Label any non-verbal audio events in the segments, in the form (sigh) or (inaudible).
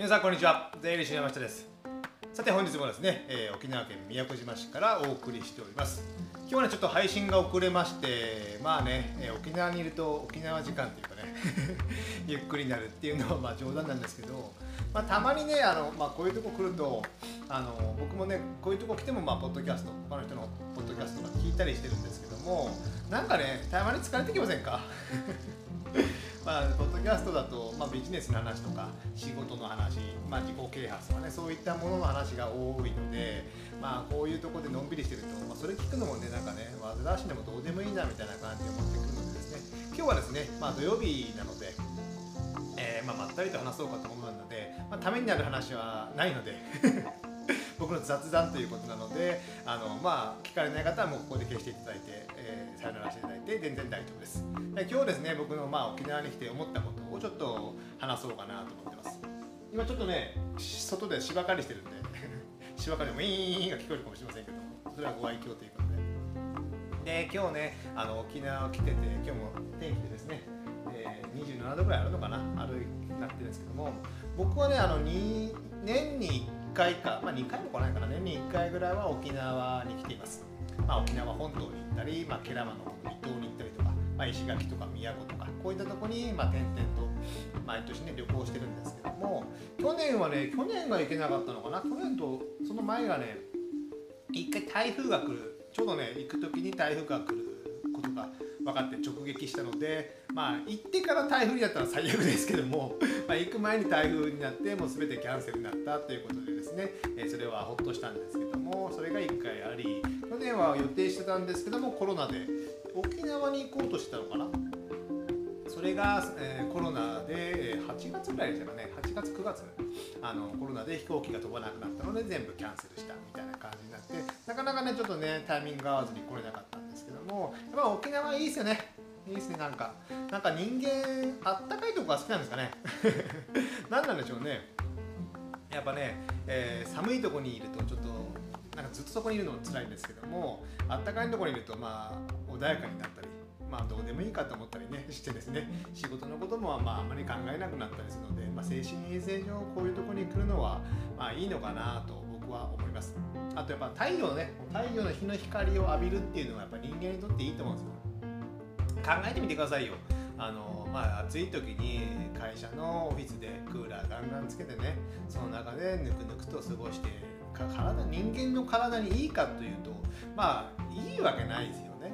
皆さんこんにちは。税理士の山下です。さて本日もですね、えー沖縄県宮古島市からお送りしております。今日はねちょっと配信が遅れましてまあね、えー沖縄にいると沖縄時間っていうかね (laughs) ゆっくりになるっていうのはまあ冗談なんですけど、まあ、たまにねあの、まあ、こういうとこ来るとあの僕もねこういうとこ来てもまあポッドキャスト他の人のポッドキャストとか聞いたりしてるんですけどもなんかねたまに疲れてきませんか？まあ、ポッドキャストだと、まあ、ビジネスの話とか仕事の話、まあ、自己啓発とかねそういったものの話が多いので、まあ、こういうとこでのんびりしてると、まあ、それ聞くのもねなんかね煩わしでもどうでもいいなみたいな感じで思ってくるのでですね。今日はですね、まあ、土曜日なので、えーまあ、まったりと話そうかと思うので、まあ、ためになる話はないので (laughs) 僕の雑談ということなのであの、まあ、聞かれない方はもうここで消していただいて、えーさよならしていただいて全然大丈夫です。で今日ですね僕の、まあ、沖縄に来て思ったことをちょっと話そうかなと思ってます。今ちょっとね外で芝刈りしてるんで (laughs) 芝刈りもウィーンが聞こえるかもしれませんけどそれはご愛嬌ということで。で今日ねあの沖縄来てて今日も天気でですね、えー27度ぐらいあるのかなあるなってるんですけども僕はねあのに年に1回か、まあ、2回も来ないかな年に1回ぐらいは沖縄に来ています、まあ、沖縄本島に行ったり、まあ、ケラマの離島に行ったりとか、まあ、石垣とか宮古とかこういったとこに、まあ、点々と毎年ね旅行してるんですけども去年はね去年が行けなかったのかな。去年とその前がね一回台風が来るちょうどね行く時に台風が来ることが分かって直撃したのでまあ行ってから台風になったら最悪ですけども、(laughs) まあ、行く前に台風になってもう全てキャンセルになったということでですね、えそれはほっとしたんですけどもそれが1回あり去年は予定してたんですけどもコロナで沖縄に行こうとしてたのかな。それが、えーコロナで8月ぐらいでしたかね8月9月？あのコロナで飛行機が飛ばなくなったので全部キャンセルしたみたいな感じになってなかなかねちょっとねタイミング合わずに来れなかったんですけどもやっぱ沖縄いいですよね。いいですねなんか。なんか人間あったかいとこが好きなんですかね？(laughs) 何なんでしょうね。やっぱね、えー寒いとこにいるとちょっとなんかずっとそこにいるのも辛いんですけどもあったかいところにいるとまあ穏やかになったりまあどうでもいいかと思ったりね (laughs) してですね仕事のこともまああまり考えなくなったりするので、まあ、精神衛生上こういうとこに来るのはまあいいのかなと僕は思います。あとやっぱ太陽ね太陽の日の光を浴びるっていうのはやっぱ人間にとっていいと思うんですよ。考えてみてくださいよ。あのまあ暑い時に会社のオフィスでクーラーンガンつけてねその中でぬくぬくと過ごして体人間の体にいいかというとまあいいわけないですよね。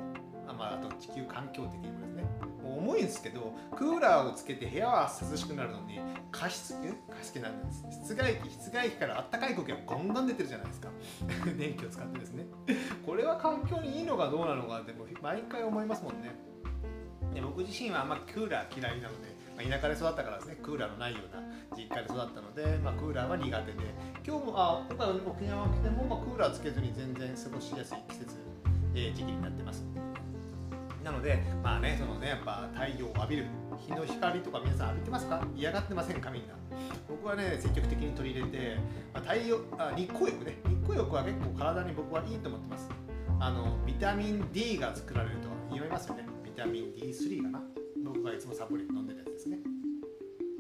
あ,、まあ、あと地球環境的にもですね。重いんですけどクーラーをつけて部屋は涼しくなるのに加湿ん？加湿器なんです。室外機室外機からあったかい空気がガンガン出てるじゃないですか。(laughs) 電気を使ってですね。これは環境にいいのかどうなのかっても毎回思いますもんね。で僕自身はあんまクーラー嫌いなので、まあ、田舎で育ったからですねクーラーのないような実家で育ったので、まあ、クーラーは苦手で今日もあ今回沖縄来ても、まあ、クーラーつけずに全然過ごしやすい季節、えー時期になってます。なのでまあねそのねやっぱ太陽を浴びる日の光とか皆さん浴びてますか？嫌がってませんかみんな。僕はね積極的に取り入れて、まあ、太陽あ日光浴ね。日光浴は結構体に僕はいいと思ってます。あのビタミン D が作られると言いますよね。ビタミン D3 かな。僕がいつもサプリ飲んでるやつですね。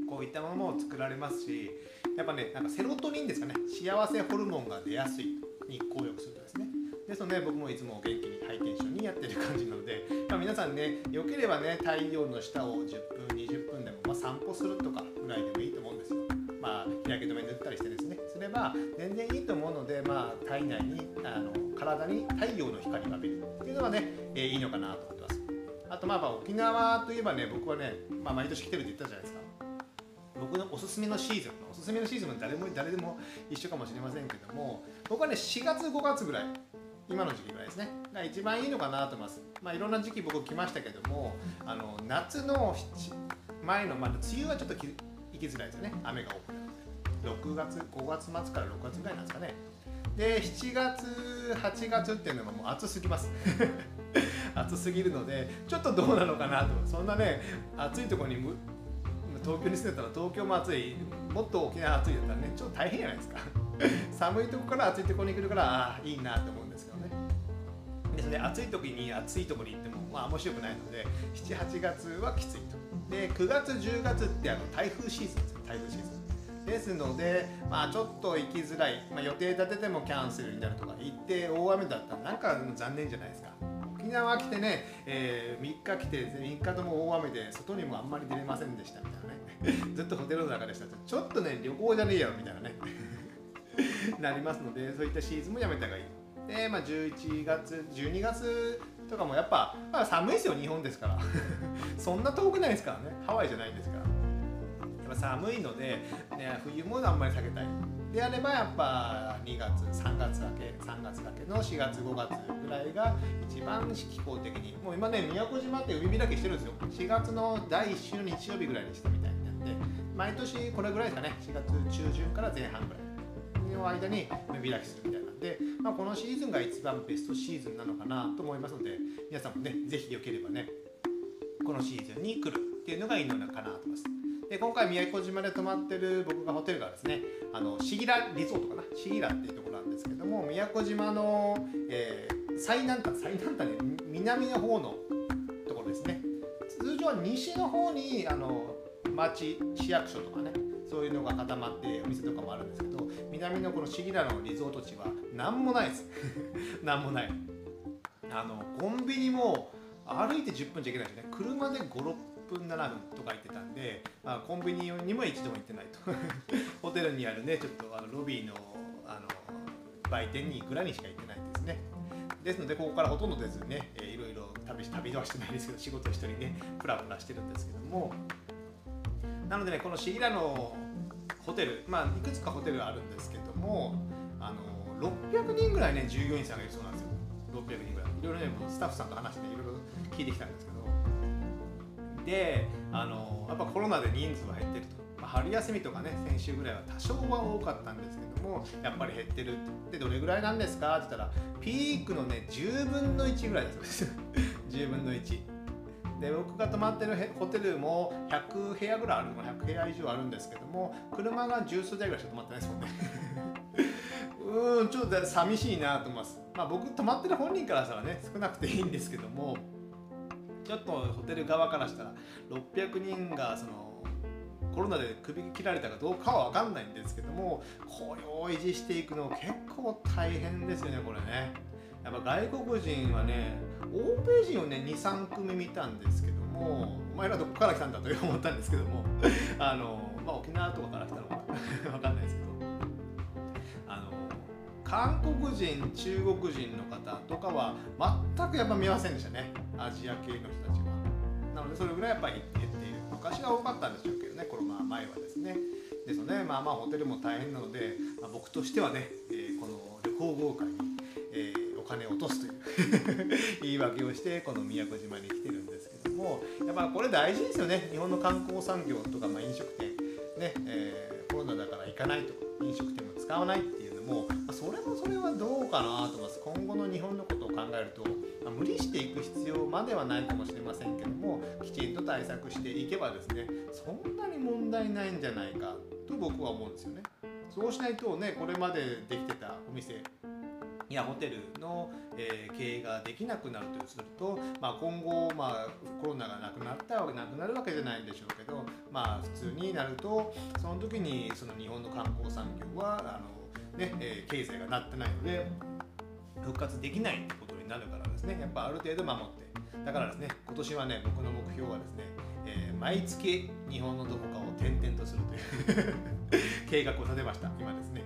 こういったものも作られますしやっぱねなんかセロトニンですかね。幸せホルモンが出やすい日光浴するとですね。ですので僕もいつも元気にハイテンションにやってる感じなので、まあ、皆さんねよければね太陽の下を10分20分でも、まあ、散歩するとかぐらいでもいいと思うんですよ。まあ日焼け止め塗ったりしてですね。すれば全然いいと思うのでまあ体内にあの体に太陽の光を浴びるっていうのはね、えーいいのかなと。あとまあまあ沖縄といえばね僕はね、まあ、毎年来てるって言ったじゃないですか。僕のおすすめのシーズンおすすめのシーズンは誰も誰でも一緒かもしれませんけども僕はね4月5月ぐらい今の時期ぐらいですねが一番いいのかなと思います。まあいろんな時期僕来ましたけどもあの夏の前のまだ梅雨はちょっとき行きづらいですよね。雨が多くなるので6月5月末から6月ぐらいなんですかね。で7月8月っていうのはもう暑すぎます。暑すぎるのでちょっとどうなのかなと。そんなね暑いところに東京に住んでたら東京も暑い。もっと沖縄暑いだったらねちょっと大変じゃないですか。(laughs) 寒いとこから暑いところに来るからああいいなと思うんですけどね。ですので暑い時に暑いところに行ってもまあ面白くないので78月はきついと。で9月10月ってあの台風シーズンです台風シーズン。ですので、まあ、ちょっと行きづらい、まあ、予定立ててもキャンセルになるとか行って大雨だったらなんか残念じゃないですか。沖縄来てね、えー、3日来て3日とも大雨で外にもあんまり出れませんでしたみたいなね。(laughs) ずっとホテルの中でした。ちょっとね旅行じゃねえよみたいなね。(laughs) なりますのでそういったシーズンもやめた方がいい。で、まあ、11月12月とかもやっぱ、まあ、寒いですよ日本ですから。(laughs) そんな遠くないですからね。ハワイじゃないんですから。やっぱ寒いので、ね、冬もあんまり避けたい。であればやっぱ2月3月だけ3月だけの4月5月ぐらいが一番気候的にもう今ね宮古島って海開きしてるんですよ。4月の第1週の日曜日ぐらいにしたみたいなって毎年これぐらいですかね。4月中旬から前半ぐらいの間に海開きするみたいなんで、まあ、このシーズンが一番ベストシーズンなのかなと思いますので皆さんもね是非よければねこのシーズンに来るっていうのがいいのかなと思います。で今回宮古島で泊まってる僕がホテルがですねあのシギラリゾートかな？シギラっていうところなんですけども宮古島の、えー、最南端最南端で南の方のところですね。通常は西の方にあの町市役所とかねそういうのが固まってお店とかもあるんですけど南のこのシギラのリゾート地は何もないです。(laughs) 何もない。あのコンビニも歩いて10分じゃいけないですね。車で56分7分とか言ってたんで、まあ、コンビニにも一度も行ってないと。(laughs) ホテルにあるねちょっとあのロビーのあの売店にいくらにしか行ってないんですね。ですのでここからほとんど出ずにね、えー、いろいろ旅旅はしてないですけど仕事一人ねプラプラしてるんですけども。なのでねこのシギラのホテルまあいくつかホテルあるんですけどもあの600人ぐらいね従業員さんがいるそうなんですよ。600人ぐらい。いろいろねスタッフさんと話していろいろ聞いてきたんですけど。であのやっぱコロナで人数は減ってると、まあ、春休みとかね先週ぐらいは多少は多かったんですけどもやっぱり減ってるってどれぐらいなんですか？って言ったらピークのね10分の1ぐらいだそうです。(laughs) 10分の1で僕が泊まってるホテルも100部屋ぐらいあるの100部屋以上あるんですけども車が十数台ぐらいしか泊まってないですもんね。(laughs) うんちょっと寂しいなと思います。まあ僕泊まってる本人からしたらね少なくていいんですけどもちょっとホテル側からしたら600人がそのコロナで首切られたかどうかは分かんないんですけどもこれを維持していくの結構大変ですよねこれね。やっぱ外国人はね欧米人をね23組見たんですけどもお前らどこから来たんだと思ったんですけどもあの、まあ、沖縄とかから来たのか分 (laughs) かんないですけど。韓国人中国人の方とかは全くやっぱ見ませんでしたね。アジア系の人たちは。なのでそれぐらいやっぱり減っている昔は多かったんでしょうけどねコロナ前はですね。ですのでまあまあホテルも大変なので、まあ、僕としてはね、えー、この旅行豪快に、えー、お金を落とすという (laughs) 言い訳をしてこの宮古島に来てるんですけどもやっぱこれ大事ですよね。日本の観光産業とか、まあ、飲食店ね、えー、コロナだから行かないとか飲食店も使わないもそれもそれはどうかなと思います今後の日本のことを考えるとま、無理していく必要まではないかもしれませんけどもきちんと対策していけばですねそんなに問題ないんじゃないかと僕は思うんですよね。そうしないとねこれまでできてたお店やホテルの、えー、経営ができなくなるとすると、まあ、今後、まあ、コロナがなくなったわけなくなるわけじゃないんでしょうけど、まあ、普通になるとその時にその日本の観光産業はあの、ねえー、経済がなってないので復活できないってことになるからですね。やっぱある程度守って。だからですね今年はね僕の目標はですね、えー、毎月日本のどこかを転々とするという (laughs) 計画を立てました。今ですね。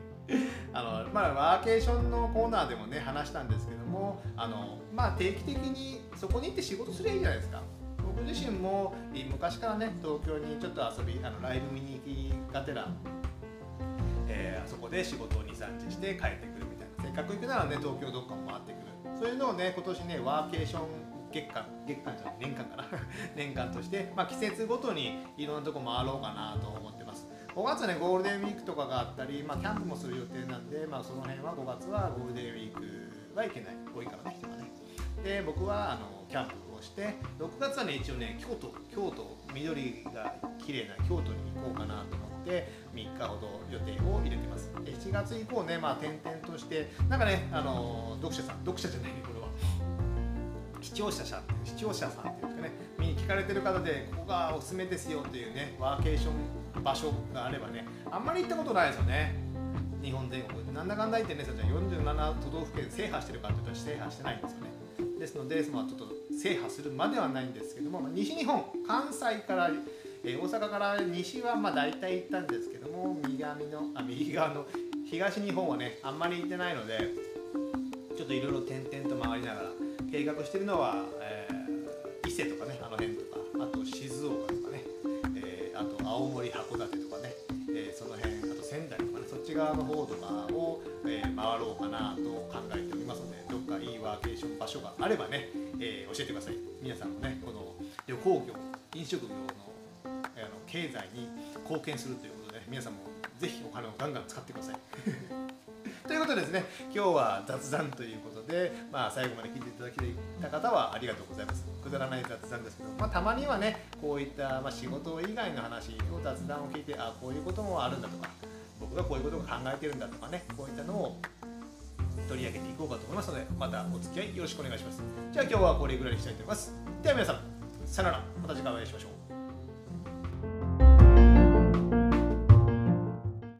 あのまあワーケーションのコーナーでもね話したんですけどもあのまあ定期的にそこに行って仕事すればいいじゃないですか。僕自身も昔からね東京にちょっと遊びあのライブ見に行きがてら、えー、あそこで仕事を23日して帰ってくるみたいな。せっかく行くならね東京どっかも回ってくる。そういうのをね今年ねワーケーション月間月間じゃない年間かな。(laughs) 年間として、まあ、季節ごとにいろんなとこ回ろうかなと思ってます。5月ねゴールデンウィークとかがあったり、まあ、キャンプもする予定なんで、まあ、その辺は5月はゴールデンウィークはいけない。多いからね人がね。で僕はあのキャンプをして6月はね一応ね京都京都緑が綺麗な京都に行こうかなと思って3日ほど予定を入れてます。で7月以降ねまあ転々としてなんかねあの読者さん読者じゃないねこれは。視聴者さん視聴者さんっていうんですかね。見に来かれてる方でここがおすすめですよというねワーケーション場所があればねあんまり行ったことないですよね。日本全国。なんだかんだ言ってね47都道府県制覇してるかというと制覇してないんですよね。ですので、まあ、ちょっと制覇するまではないんですけども、西日本関西からえー、大阪から西はまあ大体行ったんですけども右側のあ右側の東日本はねあんまり行ってないのでちょっといろいろ点々と回りながら計画してるのは、えー、伊勢とかねあの辺とかあと静岡とかね、えー、あと青森函館とかね、えー、その辺あと仙台とかねそっち側の方とかを、え、回ろうかなと考えておりますのでどっかいいワーケーション場所があればね、え、教えてください。皆さんもねこの旅行業飲食業経済に貢献するということで皆さんもぜひお金をガンガン使ってください。(laughs) ということでですね今日は雑談ということで、まあ、最後まで聞いていただけた方はありがとうございます。くだらない雑談ですけど、まあ、たまにはねこういった、まあ、仕事以外の話を雑談を聞いてあこういうこともあるんだとか僕がこういうことを考えてるんだとかねこういったのを取り上げていこうかと思いますのでまたお付き合いよろしくお願いします。じゃあ今日はこれぐらいにしたいと思います。では皆さんさよなら。また次回お会いしましょう。